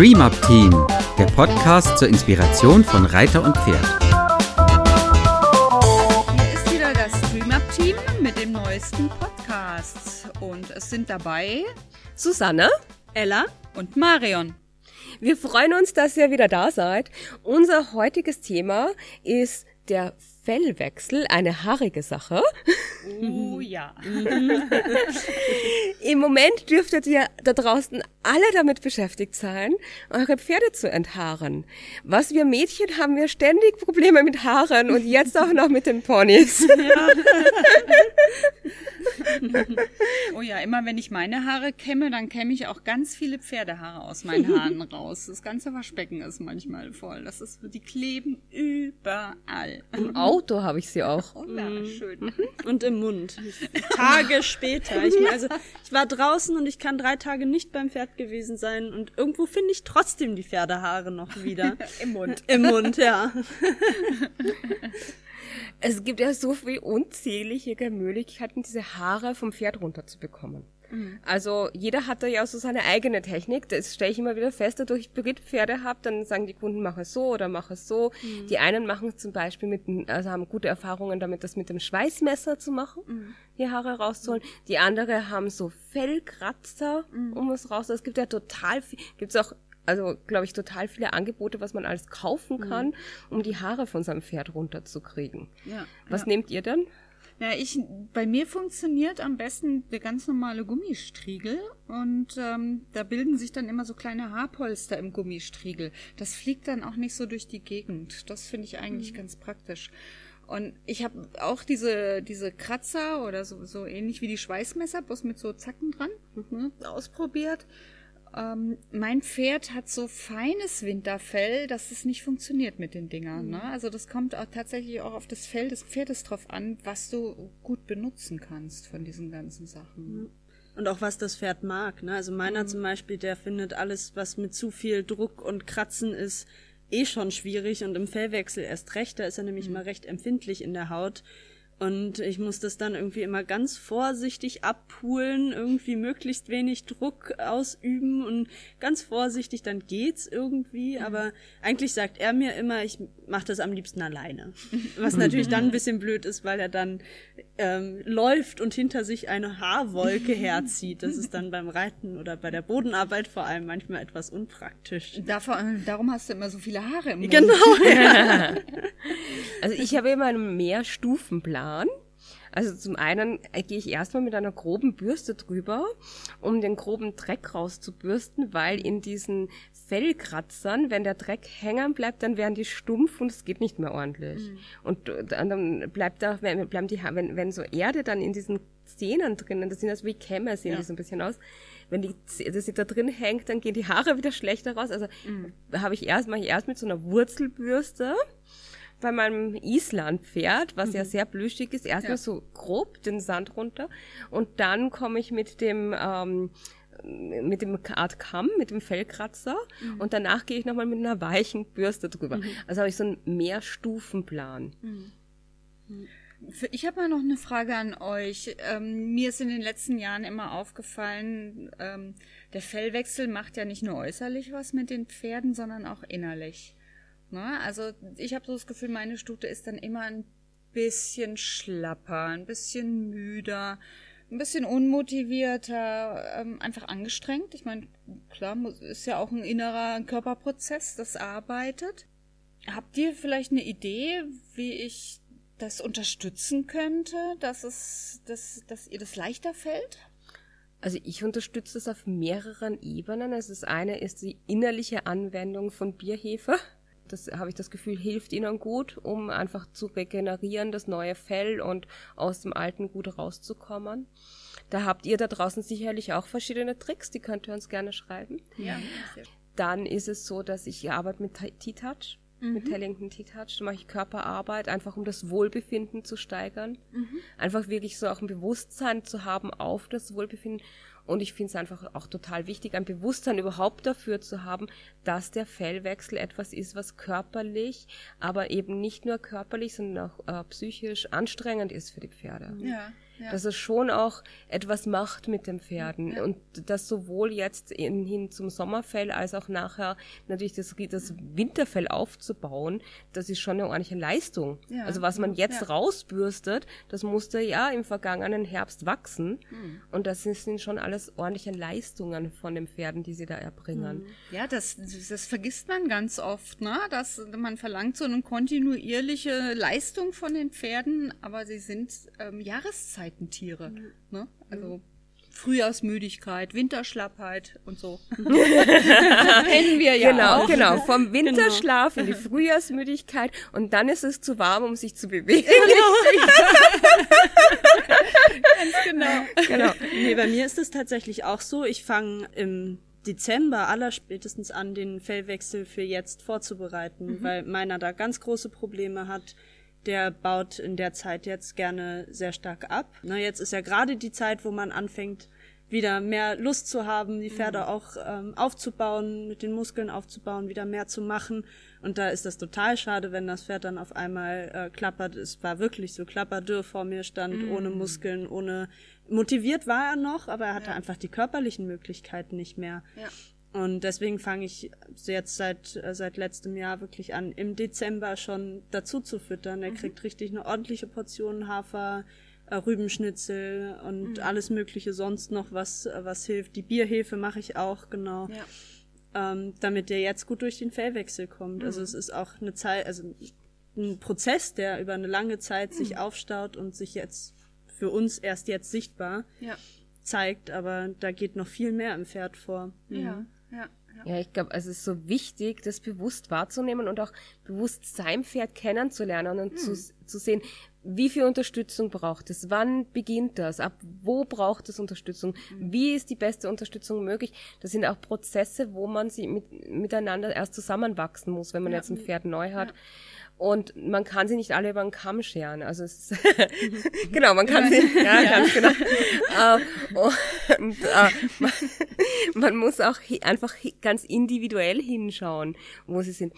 Stream Up Team, der Podcast zur Inspiration von Reiter und Pferd. Hier ist wieder das Stream Up Team mit dem neuesten Podcast. Und es sind dabei Susanne, Ella und Marion. Wir freuen uns, dass ihr wieder da seid. Unser heutiges Thema ist der Fellwechsel, eine haarige Sache. Oh ja. Im Moment dürftet ihr da draußen alle damit beschäftigt sein, eure Pferde zu enthaaren. Was wir Mädchen haben wir ständig Probleme mit Haaren und jetzt auch noch mit den Ponys. oh ja, immer wenn ich meine Haare kämme, dann kämme ich auch ganz viele Pferdehaare aus meinen Haaren raus. Das ganze Waschbecken ist manchmal voll. Das ist, die kleben überall. Im Auto habe ich sie auch. Oh ja, schön. Und im Mund. Tage später. Ich, also, ich war draußen und ich kann drei Tage nicht beim Pferd gewesen sein und irgendwo finde ich trotzdem die Pferdehaare noch wieder. Im Mund. Im Mund, ja. Es gibt ja so viele unzählige Möglichkeiten, diese Haare vom Pferd runterzubekommen. Also jeder hat da ja so seine eigene Technik. Das stelle ich immer wieder fest, dadurch ich Pferde habe, dann sagen die Kunden, mach es so oder mach es so. Mhm. Die einen machen es zum Beispiel mit, also haben gute Erfahrungen damit, das mit dem Schweißmesser zu machen, Mhm. die Haare rauszuholen. Die andere haben so Fellkratzer, Mhm. um es raus. Es gibt ja total viel, gibt's auch also glaube ich, total viele Angebote, was man alles kaufen Mhm. kann, um die Haare von seinem Pferd runterzukriegen. Ja, Was ja. nehmt ihr denn? Ja, ich, bei mir funktioniert am besten der ganz normale Gummistriegel und ähm, da bilden sich dann immer so kleine Haarpolster im Gummistriegel. Das fliegt dann auch nicht so durch die Gegend. Das finde ich eigentlich ganz praktisch. Und ich habe auch diese, diese Kratzer oder so, so ähnlich wie die Schweißmesser, bloß mit so Zacken dran, ne, ausprobiert. Ähm, mein Pferd hat so feines Winterfell, dass es nicht funktioniert mit den Dingern. Ne? Also das kommt auch tatsächlich auch auf das Fell des Pferdes drauf an, was du gut benutzen kannst von diesen ganzen Sachen. Und auch was das Pferd mag. Ne? Also meiner zum Beispiel, der findet alles, was mit zu viel Druck und Kratzen ist, eh schon schwierig und im Fellwechsel erst recht. Da ist er nämlich immer recht empfindlich in der Haut. Und ich muss das dann irgendwie immer ganz vorsichtig abpulen, irgendwie möglichst wenig Druck ausüben und ganz vorsichtig, dann geht's irgendwie. Aber eigentlich sagt er mir immer, ich mache das am liebsten alleine. Was natürlich dann ein bisschen blöd ist, weil er dann ähm, läuft und hinter sich eine Haarwolke herzieht. Das ist dann beim Reiten oder bei der Bodenarbeit vor allem manchmal etwas unpraktisch. Davon, darum hast du immer so viele Haare im Mund. Genau. Also ich habe immer einen Mehrstufenplan. Also zum einen äh, gehe ich erstmal mit einer groben Bürste drüber, um den groben Dreck rauszubürsten, weil in diesen Fellkratzern, wenn der Dreck hängen bleibt, dann werden die stumpf und es geht nicht mehr ordentlich. Und äh, dann bleibt da, wenn, bleiben die, wenn, wenn so Erde dann in diesen Zähnen drinnen, das sind also wie Kämme, sehen die so ein bisschen aus. Wenn die, das da drin hängt, dann gehen die Haare wieder schlechter raus. Also habe ich erst, mache ich erst mit so einer Wurzelbürste bei meinem Islandpferd, was ja sehr plüschig ist, erstmal Ja. so grob den Sand runter und dann komme ich mit dem ähm, mit dem Art Kamm, mit dem Fellkratzer und danach gehe ich nochmal mit einer weichen Bürste drüber. Also habe ich so einen Mehrstufenplan. Für- Ich habe mal noch eine Frage an euch. Ähm, mir ist in den letzten Jahren immer aufgefallen, ähm, der Fellwechsel macht ja nicht nur äußerlich was mit den Pferden, sondern auch innerlich. Ne? Also ich habe so das Gefühl, meine Stute ist dann immer ein bisschen schlapper, ein bisschen müder, ein bisschen unmotivierter, ähm, einfach angestrengt. Ich meine, klar, ist ja auch ein innerer Körperprozess, das arbeitet. Habt ihr vielleicht eine Idee, wie ich das unterstützen könnte, dass es, dass, dass ihr das leichter fällt? Also ich unterstütze das auf mehreren Ebenen. Also das eine ist die innerliche Anwendung von Bierhefe. Das habe ich das Gefühl, hilft ihnen gut, um einfach zu regenerieren, das neue Fell und aus dem alten gut rauszukommen. Da habt ihr da draußen sicherlich auch verschiedene Tricks, die könnt ihr uns gerne schreiben. Ja. Dann ist es so, dass ich arbeite mit T-Touch, mit Tellington T-Touch. Da mache ich Körperarbeit, einfach um das Wohlbefinden zu steigern. Einfach wirklich so auch ein Bewusstsein zu haben auf das Wohlbefinden. Und ich finde es einfach auch total wichtig, ein Bewusstsein überhaupt dafür zu haben, dass der Fellwechsel etwas ist, was körperlich, aber eben nicht nur körperlich, sondern auch äh, psychisch anstrengend ist für die Pferde. Ja. Ja. dass es schon auch etwas macht mit den Pferden ja. und das sowohl jetzt in, hin zum Sommerfell als auch nachher natürlich das, das Winterfell aufzubauen, das ist schon eine ordentliche Leistung. Ja. Also was man jetzt rausbürstet, das musste ja im vergangenen Herbst wachsen mhm. und das sind schon alles ordentliche Leistungen von den Pferden, die sie da erbringen. Mhm. Ja, das, das vergisst man ganz oft, ne? dass man verlangt so eine kontinuierliche Leistung von den Pferden, aber sie sind ähm, Jahreszeitentiere. Mhm. Ne? Also Frühjahrsmüdigkeit, Winterschlappheit und so. Kennen wir ja. Genau, auch. genau. Vom genau. Winterschlaf genau. in die Frühjahrsmüdigkeit und dann ist es zu warm, um sich zu bewegen. Ganz genau. genau. Nee, bei mir ist es tatsächlich auch so. Ich fange im Dezember allerspätestens an, den Fellwechsel für jetzt vorzubereiten, mhm. weil meiner da ganz große Probleme hat der baut in der Zeit jetzt gerne sehr stark ab. Na, jetzt ist ja gerade die Zeit, wo man anfängt, wieder mehr Lust zu haben, die Pferde mhm. auch ähm, aufzubauen, mit den Muskeln aufzubauen, wieder mehr zu machen. Und da ist das total schade, wenn das Pferd dann auf einmal äh, klappert. Es war wirklich so klapperdürr vor mir stand, mhm. ohne Muskeln, ohne motiviert war er noch, aber er hatte ja. einfach die körperlichen Möglichkeiten nicht mehr. Ja. Und deswegen fange ich jetzt seit, äh, seit letztem Jahr wirklich an, im Dezember schon dazu zu füttern. Er mhm. kriegt richtig eine ordentliche Portion Hafer, äh, Rübenschnitzel und mhm. alles Mögliche sonst noch, was, äh, was hilft. Die Bierhefe mache ich auch, genau. Ja. Ähm, damit der jetzt gut durch den Fellwechsel kommt. Also mhm. Also es ist auch eine Zeit, also ein Prozess, der über eine lange Zeit sich mhm. aufstaut und sich jetzt für uns erst jetzt sichtbar ja. zeigt, aber da geht noch viel mehr im Pferd vor. Ja. Mhm. Ja, ja. ja ich glaube, es ist so wichtig, das bewusst wahrzunehmen und auch bewusst sein Pferd kennenzulernen und hm. zu, zu sehen, wie viel Unterstützung braucht es? Wann beginnt das? Ab wo braucht es Unterstützung? Hm. Wie ist die beste Unterstützung möglich? Das sind auch Prozesse, wo man sie mit, miteinander erst zusammenwachsen muss, wenn man ja. jetzt ein Pferd neu hat. Ja. Und man kann sie nicht alle über den Kamm scheren. Also es ist genau, man kann sie, ja, ja. ganz genau. uh, und uh, man, man, muss auch einfach ganz individuell hinschauen, wo sie sind.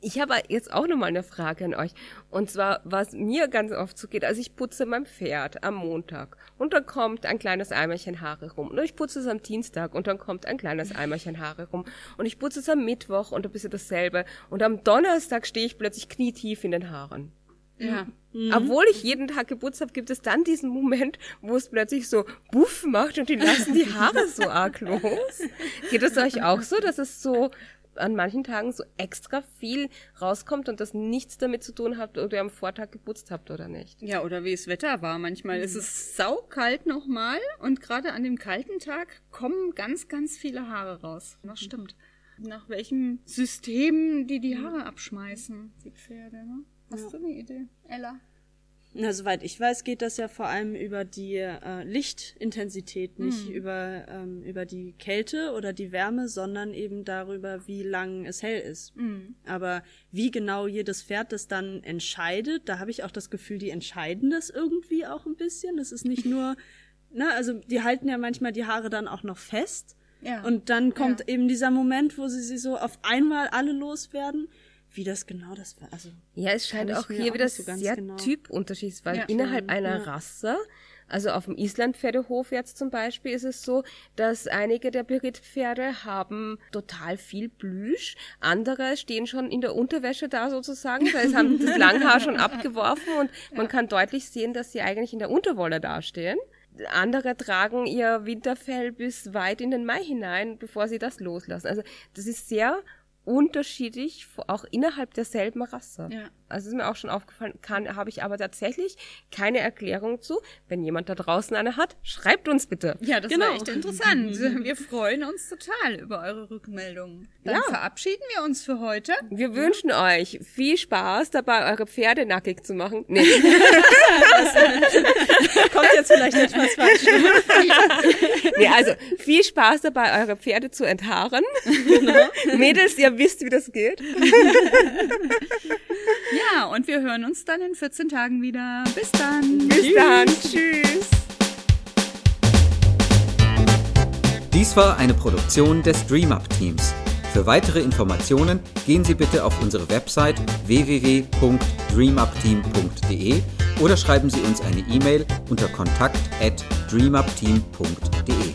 Ich habe jetzt auch nochmal eine Frage an euch. Und zwar, was mir ganz oft so geht, also ich putze mein Pferd am Montag und dann kommt ein kleines Eimerchen Haare rum. Und ich putze es am Dienstag und dann kommt ein kleines Eimerchen Haare rum. Und ich putze es am Mittwoch und ein bisschen dasselbe. Und am Donnerstag stehe ich plötzlich knietief in den Haaren. Ja. Mhm. Obwohl ich jeden Tag geputzt habe, gibt es dann diesen Moment, wo es plötzlich so Buff macht und die lassen die Haare so arg los. Geht es euch auch so, dass es so an manchen Tagen so extra viel rauskommt und das nichts damit zu tun hat, ob ihr am Vortag geputzt habt oder nicht. Ja, oder wie es Wetter war. Manchmal mhm. ist es saukalt nochmal und gerade an dem kalten Tag kommen ganz, ganz viele Haare raus. Das stimmt. Nach welchem System die die Haare abschmeißen, die Pferde, ne? Hast ja. du eine Idee, Ella? Na, soweit ich weiß, geht das ja vor allem über die äh, Lichtintensität, nicht mhm. über, ähm, über die Kälte oder die Wärme, sondern eben darüber, wie lang es hell ist. Mhm. Aber wie genau jedes Pferd das dann entscheidet, da habe ich auch das Gefühl, die entscheiden das irgendwie auch ein bisschen. Das ist nicht nur, ne, also die halten ja manchmal die Haare dann auch noch fest. Ja. Und dann kommt ja. eben dieser Moment, wo sie sie so auf einmal alle loswerden wie das genau das war. Also, ja, es scheint auch hier wieder so sehr genau. typunterschiedlich, weil ja, innerhalb einer ja. Rasse, also auf dem Islandpferdehof jetzt zum Beispiel ist es so, dass einige der Berittpferde haben total viel Plüsch, andere stehen schon in der Unterwäsche da sozusagen, da haben das Langhaar schon abgeworfen und ja. man kann deutlich sehen, dass sie eigentlich in der Unterwolle dastehen. Andere tragen ihr Winterfell bis weit in den Mai hinein, bevor sie das loslassen. Also das ist sehr unterschiedlich, auch innerhalb derselben Rasse. Ja. Also ist mir auch schon aufgefallen, kann, habe ich aber tatsächlich keine Erklärung zu. Wenn jemand da draußen eine hat, schreibt uns bitte. Ja, das genau. war echt interessant. Wir freuen uns total über eure Rückmeldungen. Dann ja. verabschieden wir uns für heute. Wir ja. wünschen euch viel Spaß dabei, eure Pferde nackig zu machen. Nee. Kommt jetzt vielleicht etwas falsch. nee, also viel Spaß dabei, eure Pferde zu enthaaren. Genau. Mädels, ihr wisst, wie das geht. Ja, und wir hören uns dann in 14 Tagen wieder. Bis dann. Bis dann. Tschüss. Dies war eine Produktion des DreamUp Teams. Für weitere Informationen gehen Sie bitte auf unsere Website www.dreamupteam.de oder schreiben Sie uns eine E-Mail unter kontakt at dreamupteam.de.